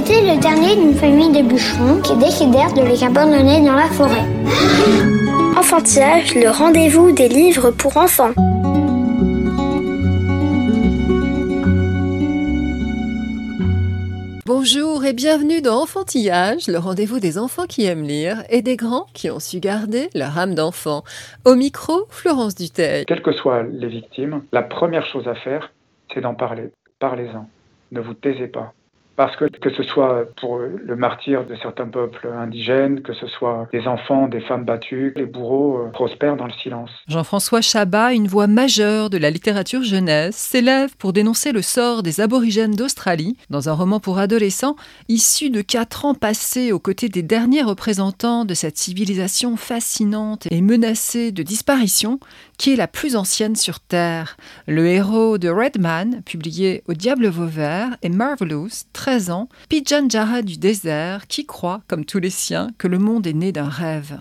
Il était le dernier d'une famille de bûcherons qui décidèrent de les abandonner dans la forêt. Enfantillage, le rendez-vous des livres pour enfants. Bonjour et bienvenue dans Enfantillage, le rendez-vous des enfants qui aiment lire et des grands qui ont su garder leur âme d'enfant. Au micro, Florence Duteil. Quelles que soient les victimes, la première chose à faire, c'est d'en parler. Parlez-en. Ne vous taisez pas. Parce que que ce soit pour le martyr de certains peuples indigènes, que ce soit des enfants, des femmes battues, les bourreaux euh, prospèrent dans le silence. Jean-François Chabat, une voix majeure de la littérature jeunesse, s'élève pour dénoncer le sort des aborigènes d'Australie dans un roman pour adolescents issu de quatre ans passés aux côtés des derniers représentants de cette civilisation fascinante et menacée de disparition qui est la plus ancienne sur Terre. Le héros de Redman, publié au Diable Vauvert, est Marvelous, 13 ans, Pijanjara du désert, qui croit, comme tous les siens, que le monde est né d'un rêve.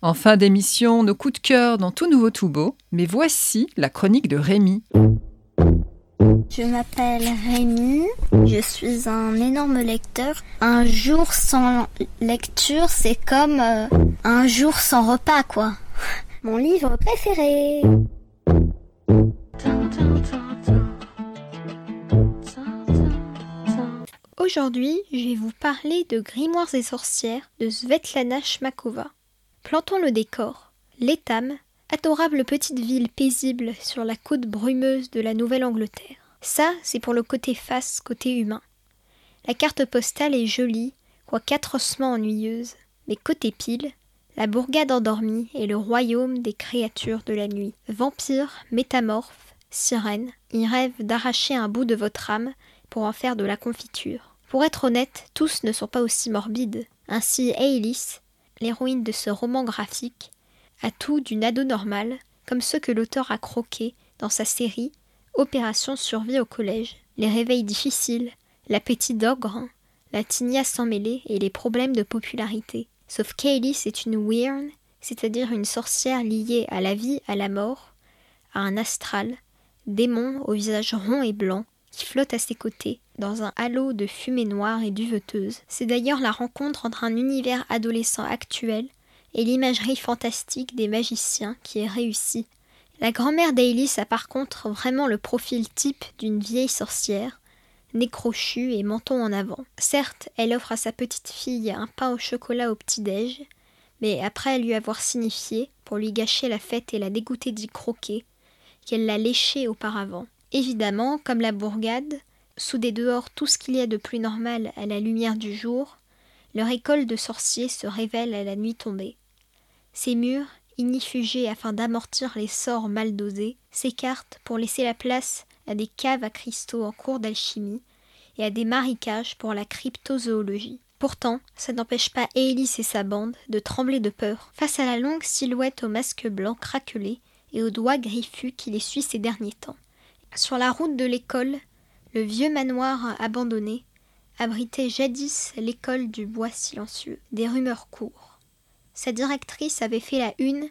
En fin d'émission, nos coups de cœur dans tout nouveau tout beau, mais voici la chronique de Rémi. Je m'appelle Rémi, je suis un énorme lecteur. Un jour sans lecture, c'est comme euh, un jour sans repas, quoi. Mon livre préféré. Aujourd'hui, je vais vous parler de Grimoires et sorcières de Svetlana Shmakova. Plantons le décor. L'étam, adorable petite ville paisible sur la côte brumeuse de la Nouvelle-Angleterre. Ça, c'est pour le côté face, côté humain. La carte postale est jolie, quoique atrocement ennuyeuse. Mais côté pile, la bourgade endormie est le royaume des créatures de la nuit. Vampires, métamorphes, sirènes, y rêvent d'arracher un bout de votre âme pour en faire de la confiture. Pour être honnête, tous ne sont pas aussi morbides. Ainsi, Aelis, l'héroïne de ce roman graphique, a tout d'une ado normale, comme ceux que l'auteur a croqués dans sa série Opération survie au collège. Les réveils difficiles, l'appétit d'ogre, la tignasse sans mêler et les problèmes de popularité. Sauf qu'Aelis est une Wyrn, c'est-à-dire une sorcière liée à la vie, à la mort, à un astral, démon au visage rond et blanc, qui flotte à ses côtés, dans un halo de fumée noire et duveteuse. C'est d'ailleurs la rencontre entre un univers adolescent actuel et l'imagerie fantastique des magiciens qui est réussie. La grand-mère d'Aelis a par contre vraiment le profil type d'une vieille sorcière, nez crochu et menton en avant. Certes, elle offre à sa petite fille un pain au chocolat au petit-déj, mais après lui avoir signifié, pour lui gâcher la fête et la dégoûter d'y croquer, qu'elle l'a léché auparavant. Évidemment, comme la bourgade, sous des dehors tout ce qu'il y a de plus normal à la lumière du jour, leur école de sorciers se révèle à la nuit tombée. Ces murs, ignifugés afin d'amortir les sorts mal dosés, s'écartent pour laisser la place à des caves à cristaux en cours d'alchimie et à des marécages pour la cryptozoologie. Pourtant, ça n'empêche pas Aelis et sa bande de trembler de peur face à la longue silhouette au masque blanc craquelé et aux doigts griffus qui les suit ces derniers temps. Sur la route de l'école, le vieux manoir abandonné abritait jadis l'école du bois silencieux. Des rumeurs courent. Sa directrice avait fait la une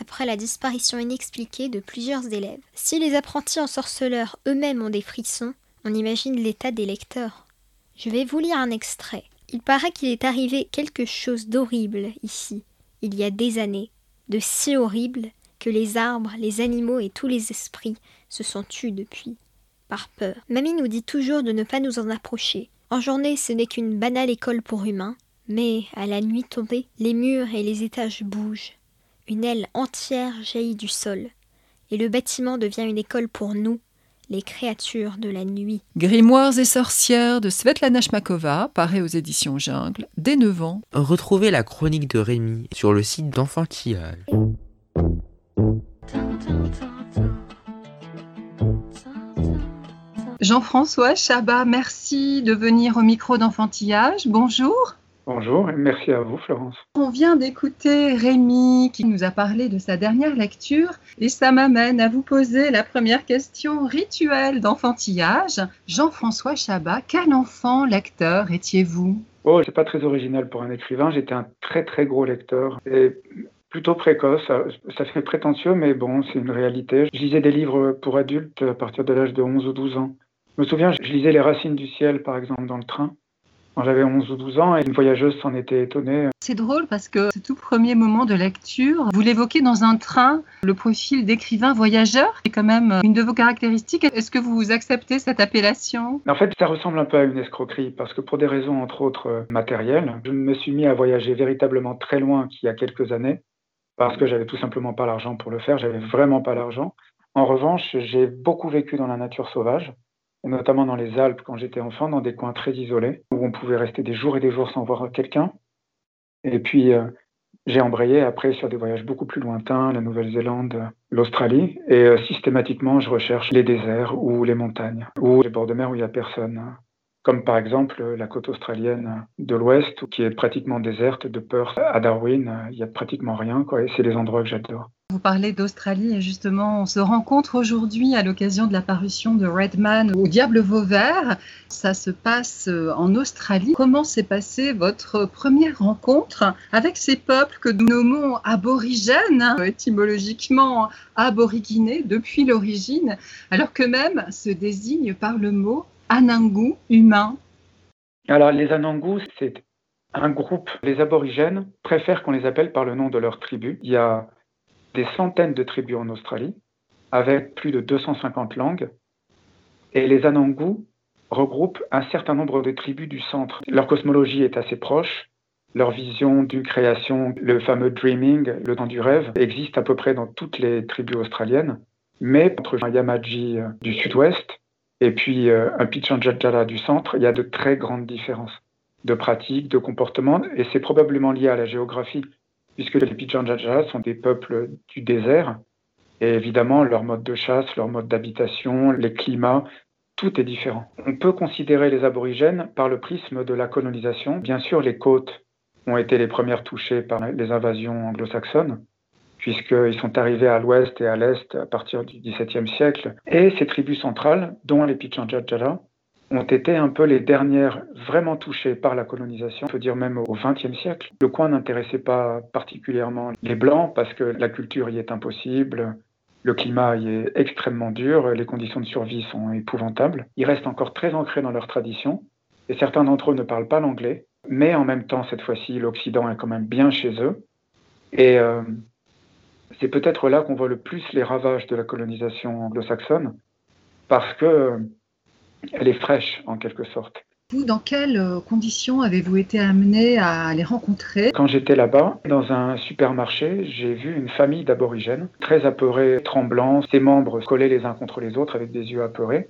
après la disparition inexpliquée de plusieurs élèves. Si les apprentis ensorceleurs eux-mêmes ont des frissons, on imagine l'état des lecteurs. Je vais vous lire un extrait. Il paraît qu'il est arrivé quelque chose d'horrible ici, il y a des années, de si horrible que les arbres, les animaux et tous les esprits se sont tus depuis, par peur. Mamie nous dit toujours de ne pas nous en approcher. En journée, ce n'est qu'une banale école pour humains, mais à la nuit tombée, les murs et les étages bougent. Une aile entière jaillit du sol, et le bâtiment devient une école pour nous, les créatures de la nuit. Grimoires et sorcières de Svetlana Shmakova, parait aux éditions Jungle, dès 9 ans. Retrouvez la chronique de Rémi sur le site d'Enfantillage. Jean-François Chabat, merci de venir au micro d'enfantillage. Bonjour. Bonjour et merci à vous Florence. On vient d'écouter Rémi qui nous a parlé de sa dernière lecture et ça m'amène à vous poser la première question rituelle d'enfantillage. Jean-François Chabat, quel enfant lecteur étiez-vous? Oh, c'est pas très original pour un écrivain, j'étais un très très gros lecteur et plutôt précoce, ça, ça fait prétentieux mais bon, c'est une réalité. Je lisais des livres pour adultes à partir de l'âge de 11 ou 12 ans. Je me souviens, je lisais Les Racines du ciel par exemple dans le train quand j'avais 11 ou 12 ans et une voyageuse s'en était étonnée. C'est drôle parce que ce tout premier moment de lecture, vous l'évoquez dans un train, le profil d'écrivain voyageur est quand même une de vos caractéristiques. Est-ce que vous acceptez cette appellation? En fait, ça ressemble un peu à une escroquerie parce que pour des raisons entre autres euh, matérielles, je me suis mis à voyager véritablement très loin qu'il y a quelques années parce que j'avais tout simplement pas l'argent pour le faire, j'avais vraiment pas l'argent. En revanche, j'ai beaucoup vécu dans la nature sauvage notamment dans les Alpes quand j'étais enfant, dans des coins très isolés, où on pouvait rester des jours et des jours sans voir quelqu'un. Et puis, euh, j'ai embrayé après sur des voyages beaucoup plus lointains, la Nouvelle-Zélande, l'Australie, et euh, systématiquement, je recherche les déserts ou les montagnes, ou les bords de mer où il n'y a personne. Comme par exemple la côte australienne de l'ouest, qui est pratiquement déserte, de Perth à Darwin, il n'y a pratiquement rien, quoi, et c'est les endroits que j'adore. Vous parlez d'Australie et justement, on se rencontre aujourd'hui à l'occasion de la parution de Redman au Diable Vauvert. Ça se passe euh, en Australie. Comment s'est passée votre première rencontre avec ces peuples que nous nommons aborigènes, hein, étymologiquement aboriginés depuis l'origine, alors que même se désigne par le mot Anangu, humain? Alors les Anangu, c'est un groupe. Les aborigènes préfèrent qu'on les appelle par le nom de leur tribu. Il y a des centaines de tribus en Australie, avec plus de 250 langues. Et les Anangu regroupent un certain nombre de tribus du centre. Leur cosmologie est assez proche. Leur vision d'une création, le fameux dreaming, le temps du rêve, existe à peu près dans toutes les tribus australiennes. Mais entre un Yamaji euh, du sud-ouest et puis euh, un Pichanjajala du centre, il y a de très grandes différences de pratiques, de comportements, et c'est probablement lié à la géographie puisque les Pichanjaja sont des peuples du désert. Et évidemment, leur mode de chasse, leur mode d'habitation, les climats, tout est différent. On peut considérer les aborigènes par le prisme de la colonisation. Bien sûr, les côtes ont été les premières touchées par les invasions anglo-saxonnes, puisqu'ils sont arrivés à l'ouest et à l'est à partir du XVIIe siècle. Et ces tribus centrales, dont les Pichanjajala, ont été un peu les dernières vraiment touchées par la colonisation, on peut dire même au XXe siècle. Le coin n'intéressait pas particulièrement les Blancs parce que la culture y est impossible, le climat y est extrêmement dur, les conditions de survie sont épouvantables. Ils restent encore très ancrés dans leur tradition et certains d'entre eux ne parlent pas l'anglais, mais en même temps, cette fois-ci, l'Occident est quand même bien chez eux. Et euh, c'est peut-être là qu'on voit le plus les ravages de la colonisation anglo-saxonne parce que elle est fraîche en quelque sorte. Vous, dans quelles euh, conditions avez-vous été amené à les rencontrer? Quand j'étais là-bas, dans un supermarché, j'ai vu une famille d'aborigènes, très apeurés, tremblants, ses membres collés les uns contre les autres avec des yeux apeurés.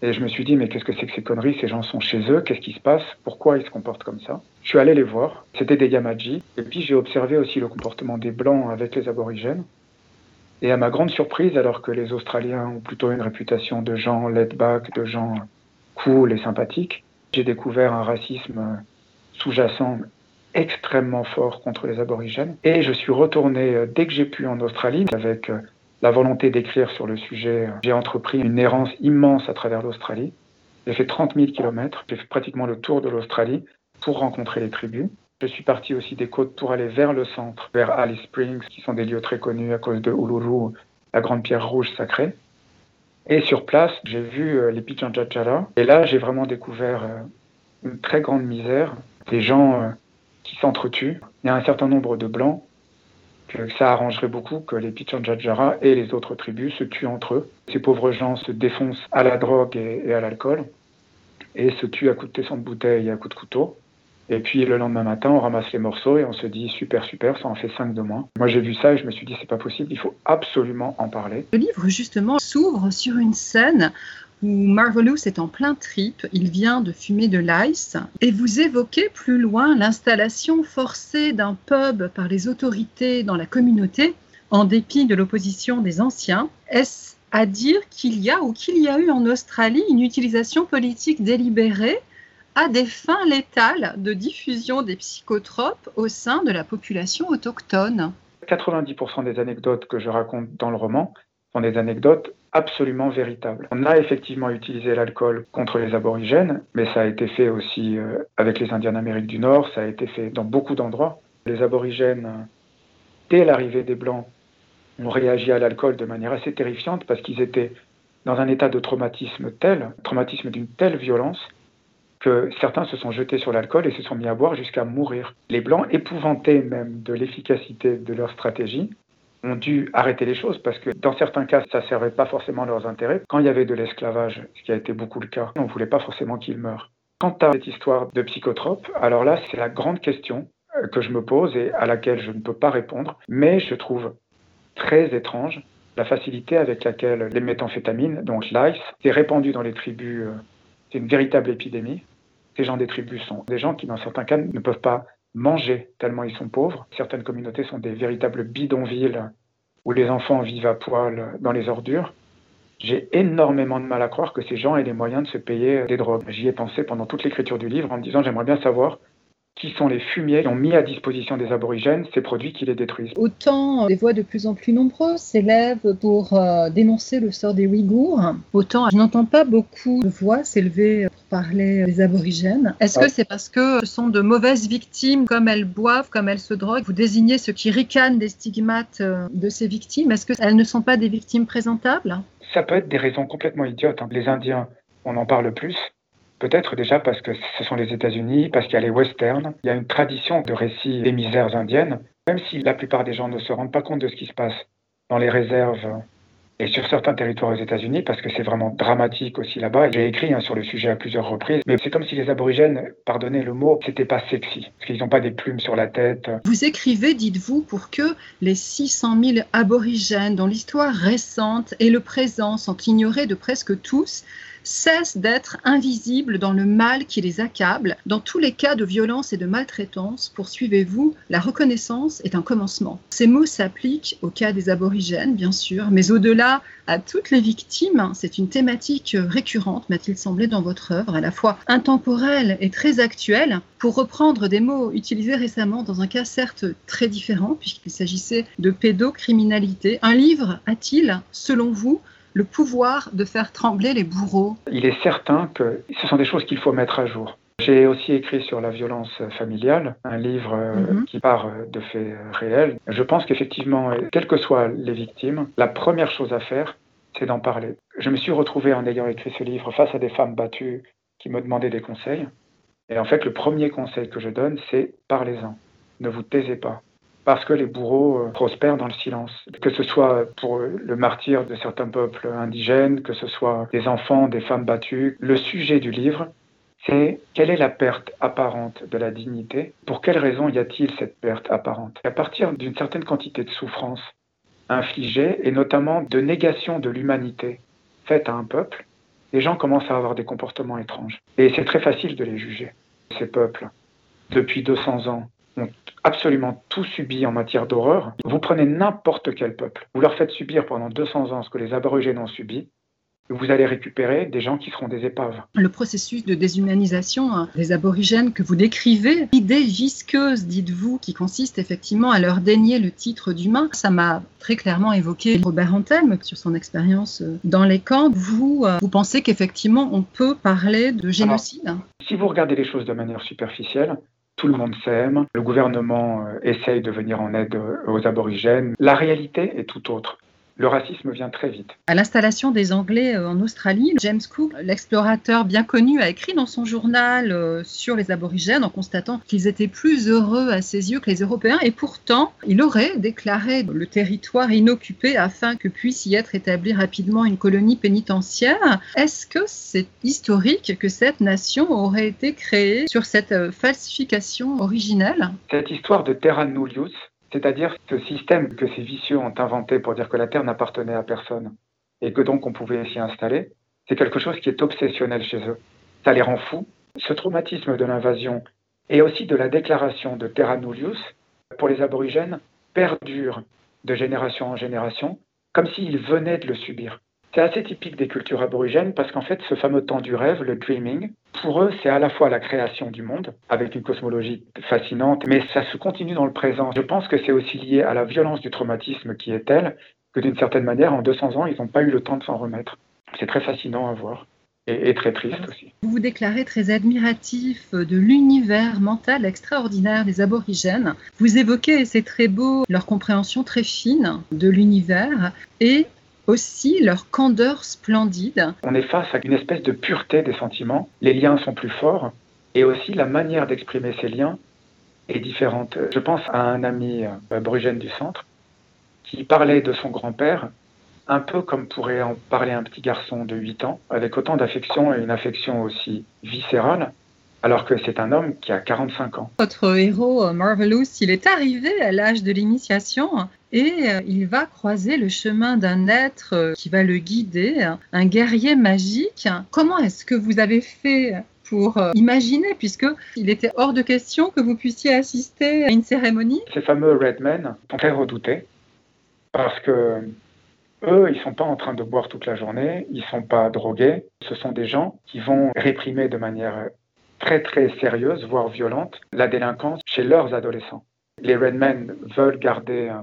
Et je me suis dit, mais qu'est-ce que c'est que ces conneries? Ces gens sont chez eux, qu'est-ce qui se passe? Pourquoi ils se comportent comme ça? Je suis allé les voir, c'était des Yamaji. Et puis j'ai observé aussi le comportement des Blancs avec les aborigènes. Et à ma grande surprise, alors que les Australiens ont plutôt une réputation de gens laid-back, de gens cool et sympathiques, j'ai découvert un racisme sous-jacent extrêmement fort contre les aborigènes. Et je suis retourné euh, dès que j'ai pu en Australie avec euh, la volonté d'écrire sur le sujet. J'ai entrepris une errance immense à travers l'Australie. J'ai fait 30 000 kilomètres, j'ai fait pratiquement le tour de l'Australie pour rencontrer les tribus. Je suis parti aussi des côtes pour aller vers le centre, vers Alice Springs, qui sont des lieux très connus à cause de Uluru, la grande pierre rouge sacrée. Et sur place, j'ai vu euh, les Pichanjajara. Et là, j'ai vraiment découvert euh, une très grande misère, des gens euh, qui s'entretuent. Il y a un certain nombre de blancs que ça arrangerait beaucoup que les Pichanjajara et les autres tribus se tuent entre eux. Ces pauvres gens se défoncent à la drogue et, à l'alcool et se tuent à coups de tesson de bouteille et à coups de couteau. Et puis le lendemain matin, on ramasse les morceaux et on se dit super, super, ça en fait cinq de moins. Moi j'ai vu ça et je me suis dit c'est pas possible, il faut absolument en parler. Le livre justement s'ouvre sur une scène où Marvelous est en plein trip, il vient de fumer de l'ice, et vous évoquez plus loin l'installation forcée d'un pub par les autorités dans la communauté, en dépit de l'opposition des anciens. Est-ce à dire qu'il y a ou qu'il y a eu en Australie une utilisation politique délibérée à des fins létales de diffusion des psychotropes au sein de la population autochtone. 90% des anecdotes que je raconte dans le roman sont des anecdotes absolument véritables. On a effectivement utilisé l'alcool contre les aborigènes, mais ça a été fait aussi euh, avec les Indiens d'Amérique du Nord, ça a été fait dans beaucoup d'endroits. Les aborigènes, dès l'arrivée des Blancs, ont réagi à l'alcool de manière assez terrifiante parce qu'ils étaient dans un état de traumatisme tel, traumatisme d'une telle violence, que certains se sont jetés sur l'alcool et se sont mis à boire jusqu'à mourir. Les Blancs, épouvantés même de l'efficacité de leur stratégie, ont dû arrêter les choses parce que dans certains cas, ça ne servait pas forcément leurs intérêts. Quand il y avait de l'esclavage, ce qui a été beaucoup le cas, on ne voulait pas forcément qu'ils meurent. Quant à cette histoire de psychotropes, alors là, c'est la grande question euh, que je me pose et à laquelle je ne peux pas répondre, mais je trouve très étrange la facilité avec laquelle les méthamphétamines, donc l'ice, est répandu dans les tribus. Euh, c'est une véritable épidémie. Ces gens des tribus sont des gens qui, dans certains cas, ne peuvent pas manger tellement ils sont pauvres. Certaines communautés sont des véritables bidonvilles où les enfants vivent à poil dans les ordures. J'ai énormément de mal à croire que ces gens aient les moyens de se payer des drogues. J'y ai pensé pendant toute l'écriture du livre en me disant j'aimerais bien savoir qui sont les fumiers qui ont mis à disposition des aborigènes ces produits qui les détruisent. Autant des voix de plus en plus nombreuses s'élèvent pour euh, dénoncer le sort des Ouïghours, autant je n'entends pas beaucoup de voix s'élever pour parler des aborigènes. Est-ce que c'est parce que ce sont de mauvaises victimes, comme elles boivent, comme elles se droguent? Vous désignez ceux qui ricanent des stigmates euh, de ces victimes. Est-ce qu'elles ne sont pas des victimes présentables? Ça peut être des raisons complètement idiotes. Hein. Les Indiens, on en parle plus. Peut-être déjà parce que ce sont les États-Unis, parce qu'il y a les westerns. Il y a une tradition de récits des misères indiennes, même si la plupart des gens ne se rendent pas compte de ce qui se passe dans les réserves et sur certains territoires aux États-Unis, parce que c'est vraiment dramatique aussi là-bas. J'ai écrit hein, sur le sujet à plusieurs reprises, mais c'est comme si les aborigènes, pardonnez le mot, c'était pas sexy, parce qu'ils n'ont pas des plumes sur la tête. Vous écrivez, dites-vous, pour que les 600 000 aborigènes dont l'histoire récente et le présent sont ignorés de presque tous, cessent d'être invisibles dans le mal qui les accable. Dans tous les cas de violence et de maltraitance, poursuivez-vous, la reconnaissance est un commencement. Ces mots s'appliquent au cas des aborigènes, bien sûr, mais au-delà à toutes les victimes. C'est une thématique récurrente, m'a-t-il semblé, dans votre œuvre, à la fois intemporelle et très actuelle. Pour reprendre des mots utilisés récemment dans un cas certes très différent, puisqu'il s'agissait de pédocriminalité, un livre a-t-il, selon vous, le pouvoir de faire trembler les bourreaux Il est certain que ce sont des choses qu'il faut mettre à jour. J'ai aussi écrit sur la violence familiale, un livre euh, mhm. qui part euh, de faits euh, réels. Je pense qu'effectivement, quelles que soient les victimes, la première chose à faire, c'est d'en parler. Je me suis retrouvé en ayant écrit ce livre face à des femmes battues qui me demandaient des conseils. Et en fait, le premier conseil que je donne, c'est parlez-en. Ne vous taisez pas parce que les bourreaux euh, prospèrent dans le silence. Que ce soit pour le martyr de certains peuples indigènes, que ce soit des enfants, des femmes battues, le sujet du livre, c'est quelle est la perte apparente de la dignité? Pour quelle raison y a-t-il cette perte apparente? À partir d'une certaine quantité de souffrance infligée, et notamment de négation de l'humanité faite à un peuple, les gens commencent à avoir des comportements étranges. Et c'est très facile de les juger. Ces peuples, depuis 200 ans, ont absolument tout subi en matière d'horreur. Vous prenez n'importe quel peuple, vous leur faites subir pendant 200 ans ce que les aborigènes ont subi, vous allez récupérer des gens qui seront des épaves. Le processus de déshumanisation hein, des aborigènes que vous décrivez, l'idée visqueuse, dites-vous, qui consiste effectivement à leur dénier le titre d'humain, ça m'a très clairement évoqué Robert Anthem sur son expérience euh, dans les camps. Vous, euh, vous pensez qu'effectivement on peut parler de génocide? Si vous regardez les choses de manière superficielle, tout le monde s'aime, le gouvernement euh, essaye de venir en aide aux aborigènes. La réalité est tout autre le racisme vient très vite. À l'installation des Anglais euh, en Australie, James Cook, l'explorateur bien connu, a écrit dans son journal euh, sur les aborigènes en constatant qu'ils étaient plus heureux à ses yeux que les Européens et pourtant il aurait déclaré le territoire inoccupé afin que puisse y être établie rapidement une colonie pénitentiaire. Est-ce que c'est historique que cette nation aurait été créée sur cette euh, falsification originelle? Cette histoire de Terra Nullius, c'est-à-dire ce système que ces vicieux ont inventé pour dire que la Terre n'appartenait à personne et que donc on pouvait s'y installer, c'est quelque chose qui est obsessionnel chez eux. Ça les rend fous. Ce traumatisme de l'invasion et aussi de la déclaration de Terra Nullius, pour les aborigènes, perdure de génération en génération, comme s'ils venaient de le subir. C'est assez typique des cultures aborigènes parce qu'en fait, ce fameux temps du rêve, le dreaming, pour eux, c'est à la fois la création du monde, avec une cosmologie fascinante, mais ça se continue dans le présent. Je pense que c'est aussi lié à la violence du traumatisme qui est telle que d'une certaine manière, en 200 ans, ils n'ont pas eu le temps de s'en remettre. C'est très fascinant à voir et, très triste aussi. Vous vous déclarez très admiratif de l'univers mental extraordinaire des aborigènes. Vous évoquez, et c'est très beau, leur compréhension très fine de l'univers et aussi leur candeur splendide. On est face à une espèce de pureté des sentiments. Les liens sont plus forts et aussi la manière d'exprimer ces liens est différente. Je pense à un ami euh, aborigène du centre qui parlait de son grand-père un peu comme pourrait en parler un petit garçon de 8 ans, avec autant d'affection et une affection aussi viscérale, alors que c'est un homme qui a 45 ans. Votre héros, euh, Marvelous, il est arrivé à l'âge de l'initiation et euh, il va croiser le chemin d'un être euh, qui va le guider, un guerrier magique. Comment est-ce que vous avez fait pour imaginer, puisque il était hors de question que vous puissiez assister à une cérémonie? Ces fameux Redmen sont très redoutés parce que eux, ils sont pas en train de boire toute la journée, ils sont pas drogués. Ce sont des gens qui vont réprimer de manière très très sérieuse, voire violente, la délinquance chez leurs adolescents. Les Redmen veulent garder euh,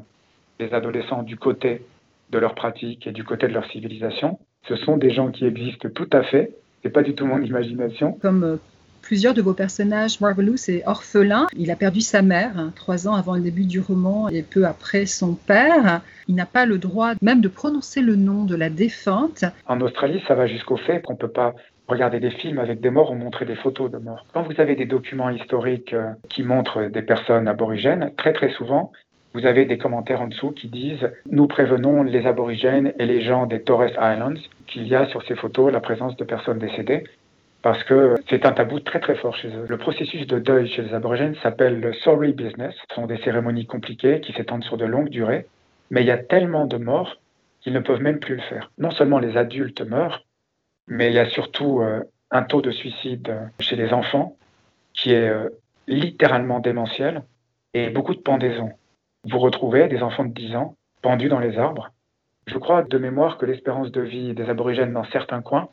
les adolescents du côté de leur pratique et du côté de leur civilisation. Ce sont des gens qui existent tout à fait. C'est pas du tout mon imagination. Comme euh, Plusieurs de vos personnages, Marvelous est orphelin. Il a perdu sa mère hein, trois ans avant le début du roman et peu après son père. Il n'a pas le droit même de prononcer le nom de la défunte. En Australie, ça va jusqu'au fait qu'on ne peut pas regarder des films avec des morts ou montrer des photos de morts. Quand vous avez des documents historiques euh, qui montrent des personnes aborigènes, très très souvent, vous avez des commentaires en dessous qui disent Nous prévenons les aborigènes et les gens des Torres Islands qu'il y a sur ces photos la présence de personnes décédées parce que c'est un tabou très très fort chez eux. Le processus de deuil chez les aborigènes s'appelle le sorry business. Ce sont des cérémonies compliquées qui s'étendent sur de longues durées, mais il y a tellement de morts qu'ils ne peuvent même plus le faire. Non seulement les adultes meurent, mais il y a surtout euh, un taux de suicide chez les enfants qui est euh, littéralement démentiel et beaucoup de pendaisons. Vous retrouvez des enfants de 10 ans pendus dans les arbres. Je crois de mémoire que l'espérance de vie des aborigènes dans certains coins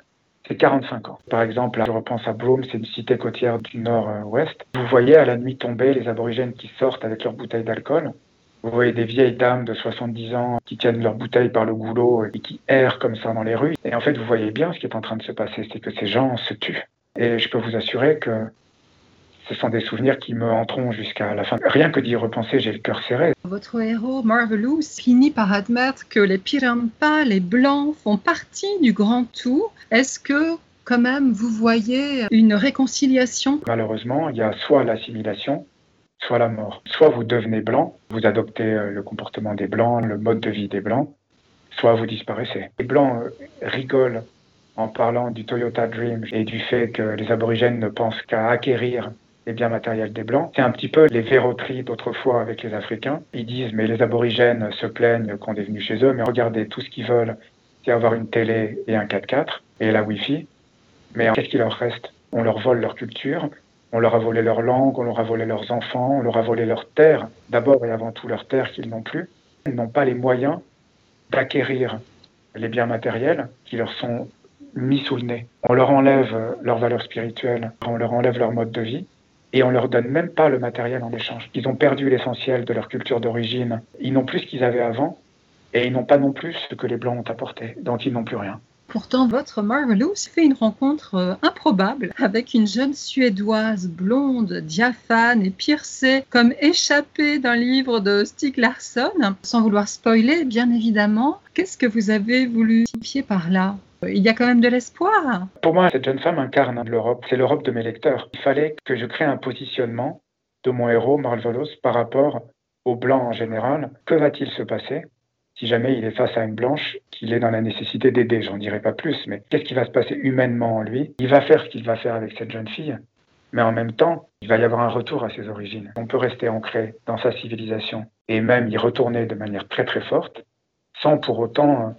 c'est 45 ans. Par exemple, je repense à Broome, c'est une cité côtière du nord-ouest. Vous voyez à la nuit tombée les aborigènes qui sortent avec leurs bouteilles d'alcool. Vous voyez des vieilles dames de 70 ans qui tiennent leurs bouteilles par le goulot et qui errent comme ça dans les rues. Et en fait, vous voyez bien ce qui est en train de se passer, c'est que ces gens se tuent. Et je peux vous assurer que ce sont des souvenirs qui me hanteront jusqu'à la fin. Rien que d'y repenser, j'ai le cœur serré. Votre héros, Marvelous, finit par admettre que les Pirampa, les Blancs, font partie du grand tout. Est-ce que, quand même, vous voyez une réconciliation? Malheureusement, il y a soit l'assimilation, soit la mort. Soit vous devenez blanc, vous adoptez euh, le comportement des blancs, le mode de vie des blancs, soit vous disparaissez. Les blancs euh, rigolent en parlant du Toyota Dream et du fait que les aborigènes ne pensent qu'à acquérir les biens matériels des Blancs. C'est un petit peu les verroteries d'autrefois avec les Africains. Ils disent, mais les aborigènes se plaignent qu'on est venu chez eux, mais regardez, tout ce qu'ils veulent, c'est avoir une télé et un 4x4 et la Wi-Fi. Mais qu'est-ce qu'il leur reste? On leur vole leur culture, on leur a volé leur langue, on leur a volé leurs enfants, on leur a volé leur terre, d'abord et avant tout leur terre qu'ils n'ont plus. Ils n'ont pas les moyens d'acquérir les biens matériels qui leur sont mis sous le nez. On leur enlève leur valeur spirituelle, on leur enlève leur mode de vie, et on leur donne même pas le matériel en échange. Ils ont perdu l'essentiel de leur culture d'origine. Ils n'ont plus ce qu'ils avaient avant et ils n'ont pas non plus ce que les Blancs ont apporté. Donc ils n'ont plus rien. Pourtant, votre Marvelous fait une rencontre euh, improbable avec une jeune Suédoise blonde, diaphane et piercée, comme échappée d'un livre de Stieg Larsson. Sans vouloir spoiler, bien évidemment, qu'est-ce que vous avez voulu signifier par là? Il y a quand même de l'espoir. Pour moi, cette jeune femme incarne l'Europe. C'est l'Europe de mes lecteurs. Il fallait que je crée un positionnement de mon héros, Marvelous, par rapport aux Blancs en général. Que va-t-il se passer? Si jamais il est face à une blanche, qu'il est dans la nécessité d'aider. J'en dirai pas plus, mais qu'est-ce qui va se passer humainement en lui? Il va faire ce qu'il va faire avec cette jeune fille, mais en même temps, il va y avoir un retour à ses origines. On peut rester ancré dans sa civilisation et même y retourner de manière très très forte, sans pour autant euh,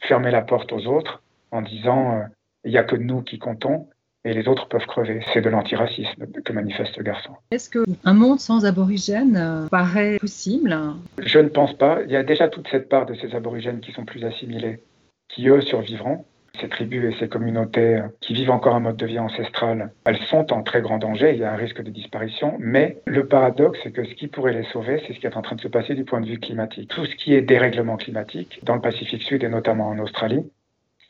fermer la porte aux autres en disant euh, il n'y a que nous qui comptons et les autres peuvent crever. C'est de l'antiracisme que manifeste le garçon. Est-ce qu'un monde sans aborigènes euh, paraît possible? Je ne pense pas. Il y a déjà toute cette part de ces aborigènes qui sont plus assimilés qui eux survivront. Ces tribus et ces communautés qui vivent encore un mode de vie ancestral, elles sont en très grand danger, il y a un risque de disparition, mais le paradoxe, c'est que ce qui pourrait les sauver, c'est ce qui est en train de se passer du point de vue climatique. Tout ce qui est dérèglement climatique, dans le Pacifique Sud et notamment en Australie,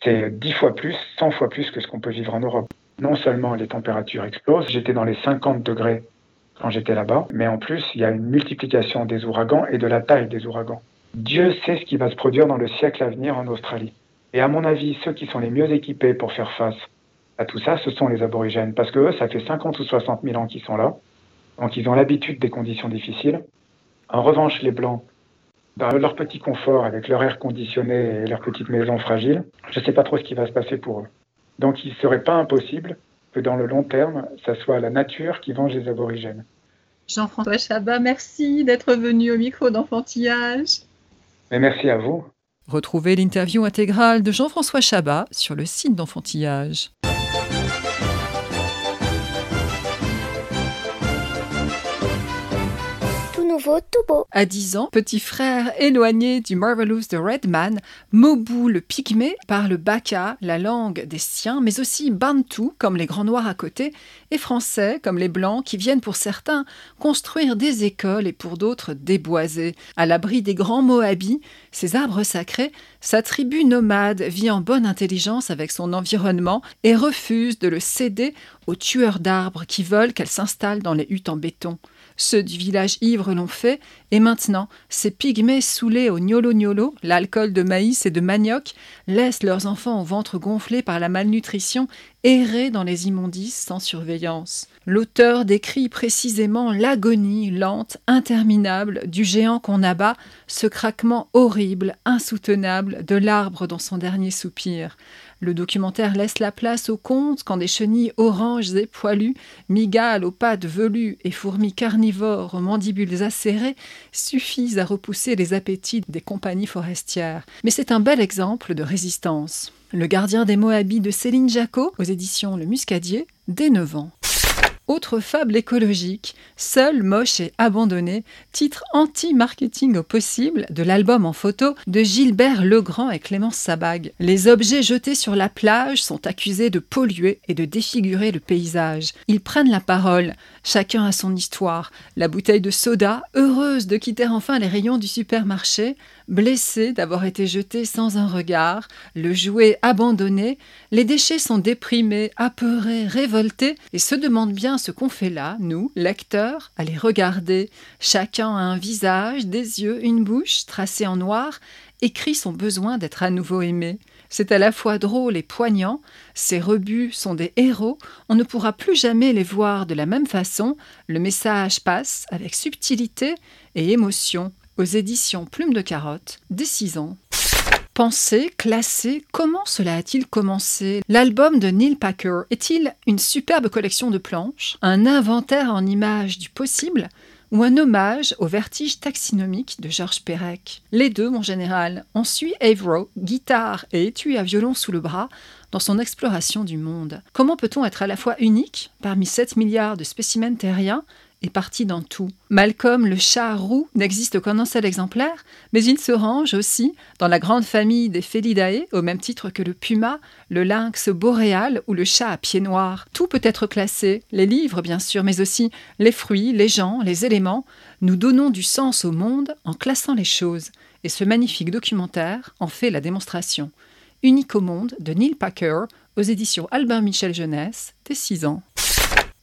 c'est 10 fois plus, 100 fois plus que ce qu'on peut vivre en Europe. Non seulement les températures explosent, j'étais dans les 50 degrés quand j'étais là-bas, mais en plus, il y a une multiplication des ouragans et de la taille des ouragans. Dieu sait ce qui va se produire dans le siècle à venir en Australie. Et à mon avis, ceux qui sont les mieux équipés pour faire face à tout ça, ce sont les aborigènes. Parce que eux, ça fait 50 ou 60 000 ans qu'ils sont là. Donc ils ont l'habitude des conditions difficiles. En revanche, les Blancs, dans leur petit confort, avec leur air conditionné et leur petite maison fragile, je ne sais pas trop ce qui va se passer pour eux. Donc il ne serait pas impossible que dans le long terme, ça soit la nature qui venge les aborigènes. Jean-François Chabat, merci d'être venu au micro d'enfantillage. Mais merci à vous. Retrouvez l'interview intégrale de Jean-François Chabat sur le site d'enfantillage. À 10 ans, petit frère éloigné du Marvelous de Redman, Mobu le pygmée parle Baka, la langue des siens, mais aussi Bantu, comme les grands noirs à côté, et français, comme les blancs, qui viennent pour certains construire des écoles et pour d'autres déboiser. À l'abri des grands Moabis, ces arbres sacrés, sa tribu nomade vit en bonne intelligence avec son environnement et refuse de le céder aux tueurs d'arbres qui veulent qu'elle s'installe dans les huttes en béton. Ceux du village ivre l'ont fait, et maintenant, ces pygmées saoulés au gnolo-gnolo, l'alcool de maïs et de manioc, laissent leurs enfants au ventre gonflé par la malnutrition errer dans les immondices sans surveillance. L'auteur décrit précisément l'agonie lente, interminable du géant qu'on abat, ce craquement horrible, insoutenable de l'arbre dans son dernier soupir. Le documentaire laisse la place aux contes quand des chenilles oranges et poilues, migales aux pattes velues et fourmis carnivores aux mandibules acérées suffisent à repousser les appétits des compagnies forestières. Mais c'est un bel exemple de résistance. Le gardien des Moabits de Céline Jacot, aux éditions Le Muscadier, dès 9 ans. Autre fable écologique, Seul, moche et abandonné, titre anti-marketing au possible de l'album en photo de Gilbert Legrand et Clémence Sabag. Les objets jetés sur la plage sont accusés de polluer et de défigurer le paysage. Ils prennent la parole, chacun a son histoire. La bouteille de soda, heureuse de quitter enfin les rayons du supermarché, blessée d'avoir été jetée sans un regard, le jouet abandonné, les déchets sont déprimés, apeurés, révoltés et se demandent bien ce qu'on fait là, nous, lecteurs, à les regarder. Chacun a un visage, des yeux, une bouche, tracée en noir, écrit son besoin d'être à nouveau aimé. C'est à la fois drôle et poignant, ces rebuts sont des héros, on ne pourra plus jamais les voir de la même façon, le message passe avec subtilité et émotion aux éditions Plume de Carotte, dès 6 ans. Penser, classer, comment cela a-t-il commencé? L'album de Neil Packer est-il une superbe collection de planches, un inventaire en images du possible ou un hommage au vertige taxinomique de Georges Perec? Les deux, mon général. On suit Avro, guitare et étui à violon sous le bras, dans son exploration du monde. Comment peut-on être à la fois unique parmi 7 milliards de spécimens terriens est parti dans tout. Malcolm le chat roux n'existe qu'en un seul exemplaire, mais il se range aussi dans la grande famille des Felidae, au même titre que le puma, le lynx boréal ou le chat à pieds noirs. Tout peut être classé, les livres bien sûr, mais aussi les fruits, les gens, les éléments. Nous donnons du sens au monde en classant les choses, et ce magnifique documentaire en fait la démonstration. Unique au monde de Neil Packer, aux éditions Albin Michel Jeunesse, dès 6 ans.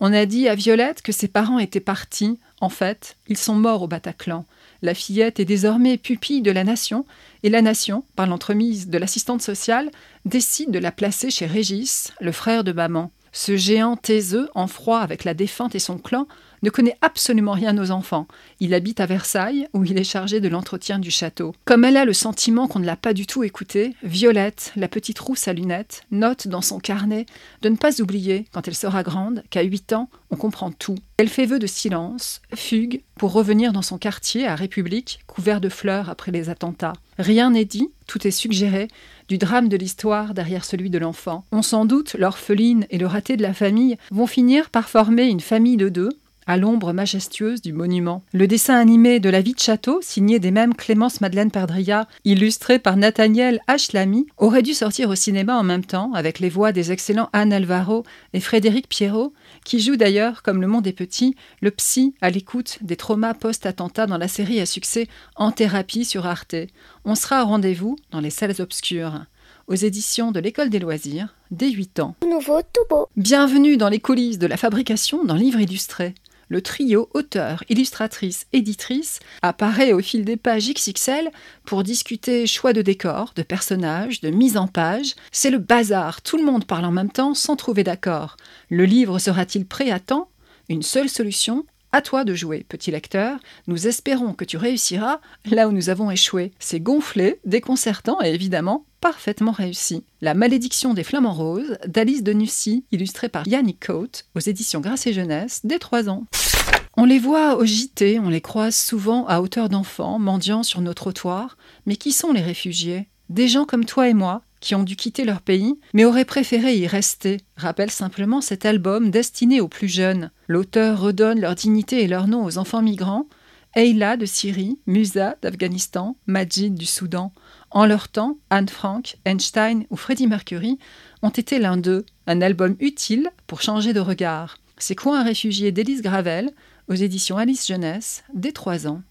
On a dit à Violette que ses parents étaient partis. En fait, ils sont morts au Bataclan. La fillette est désormais pupille de la nation, et la nation, par l'entremise de l'assistante sociale, décide de la placer chez Régis, le frère de maman. Ce géant taiseux, en froid avec la défunte et son clan, ne connaît absolument rien aux enfants. Il habite à Versailles, où il est chargé de l'entretien du château. Comme elle a le sentiment qu'on ne l'a pas du tout écouté, Violette, la petite rousse à lunettes, note dans son carnet de ne pas oublier, quand elle sera grande, qu'à 8 ans, on comprend tout. Elle fait vœu de silence, fugue, pour revenir dans son quartier à République, couvert de fleurs après les attentats. Rien n'est dit, tout est suggéré, du drame de l'histoire derrière celui de l'enfant. On s'en doute, l'orpheline et le raté de la famille vont finir par former une famille de deux, à l'ombre majestueuse du monument. Le dessin animé de La vie de château, signé des mêmes Clémence Madeleine Perdria, illustré par Nathaniel Lamy, aurait dû sortir au cinéma en même temps, avec les voix des excellents Anne Alvaro et Frédéric Pierrot, qui joue d'ailleurs, comme Le Monde est petit, le psy à l'écoute des traumas post-attentat dans la série à succès En thérapie sur Arte. On sera au rendez-vous dans les salles obscures aux éditions de l'École des loisirs, dès 8 ans. Nouveau, tout beau. Bienvenue dans les coulisses de la fabrication d'un livre illustré. Le trio auteur, illustratrice, éditrice apparaît au fil des pages XXL pour discuter choix de décor, de personnages, de mise en page. C'est le bazar, tout le monde parle en même temps sans trouver d'accord. Le livre sera-t-il prêt à temps? Une seule solution, à toi de jouer, petit lecteur. Nous espérons que tu réussiras là où nous avons échoué. C'est gonflé, déconcertant et évidemment parfaitement réussi. La malédiction des flamants roses d'Alice de Nussy, illustrée par Yannick Coate aux éditions Grâce et Jeunesse dès 3 ans. On les voit au JT, on les croise souvent à hauteur d'enfants, mendiant sur nos trottoirs. Mais qui sont les réfugiés? Des gens comme toi et moi, qui ont dû quitter leur pays, mais auraient préféré y rester, rappelle simplement cet album destiné aux plus jeunes. L'auteur redonne leur dignité et leur nom aux enfants migrants, Eila de Syrie, Musa d'Afghanistan, Majid du Soudan. En leur temps, Anne Frank, Einstein ou Freddie Mercury ont été l'un d'eux, un album utile pour changer de regard. C'est quoi un réfugié d'Élise Gravel, aux éditions Alice Jeunesse, dès 3 ans.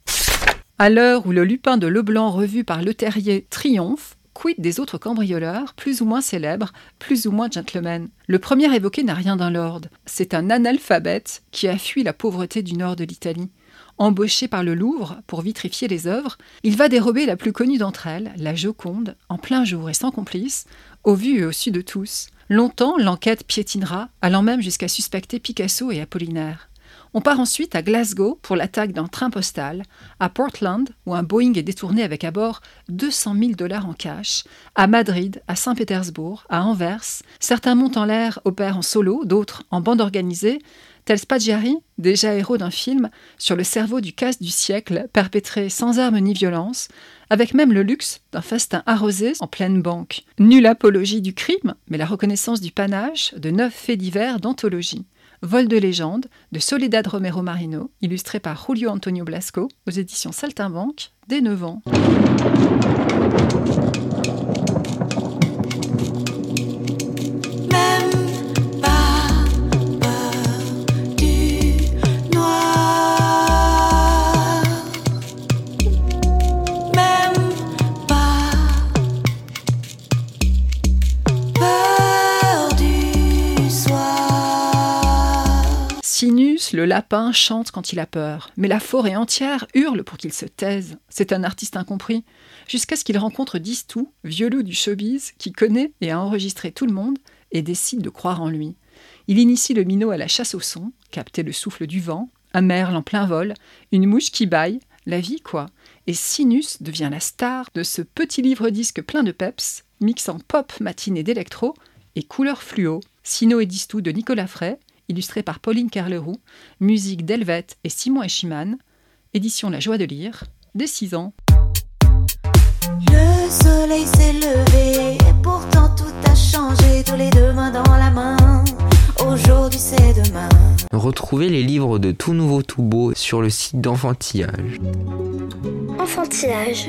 À l'heure où le lupin de Leblanc revu par Le Terrier triomphe, quid des autres cambrioleurs, plus ou moins célèbres, plus ou moins gentlemen? Le premier évoqué n'a rien d'un lord. C'est un analphabète qui a fui la pauvreté du nord de l'Italie. Embauché par le Louvre pour vitrifier les œuvres, il va dérober la plus connue d'entre elles, la Joconde, en plein jour et sans complice, au vu et au su de tous. Longtemps, l'enquête piétinera, allant même jusqu'à suspecter Picasso et Apollinaire. On part ensuite à Glasgow pour l'attaque d'un train postal, à Portland, où un Boeing est détourné avec à bord 200 000 dollars en cash, à Madrid, à Saint-Pétersbourg, à Anvers. Certains montent en l'air opèrent en solo, d'autres en bande organisée, tel Spaggiari, déjà héros d'un film sur le cerveau du casse du siècle, perpétré sans armes ni violence, avec même le luxe d'un festin arrosé en pleine banque. Nulle apologie du crime, mais la reconnaissance du panache de neuf faits divers d'anthologie. Vol de légende de Soledad Romero Marino, illustré par Julio Antonio Blasco aux éditions Saltimbanque, dès 9 ans. Le lapin chante quand il a peur, mais la forêt entière hurle pour qu'il se taise. C'est un artiste incompris. Jusqu'à ce qu'il rencontre Distou, vieux loup du showbiz, qui connaît et a enregistré tout le monde et décide de croire en lui. Il initie le minot à la chasse au son, capter le souffle du vent, un merle en plein vol, une mouche qui baille, la vie quoi. Et Sinus devient la star de ce petit livre-disque plein de peps, mixant pop matinée d'électro et couleur fluo. Sino et Distou de Nicolas Frey, illustré par Pauline Carleroux, musique d'Helvet et Simon Eschiman, édition La Joie de lire, dès 6 ans. Le soleil s'est levé et pourtant tout a changé, tous les deux mains dans la main. Aujourd'hui c'est demain. Retrouvez les livres de Tout Nouveau Tout Beau sur le site d'Enfantillage. Enfantillage.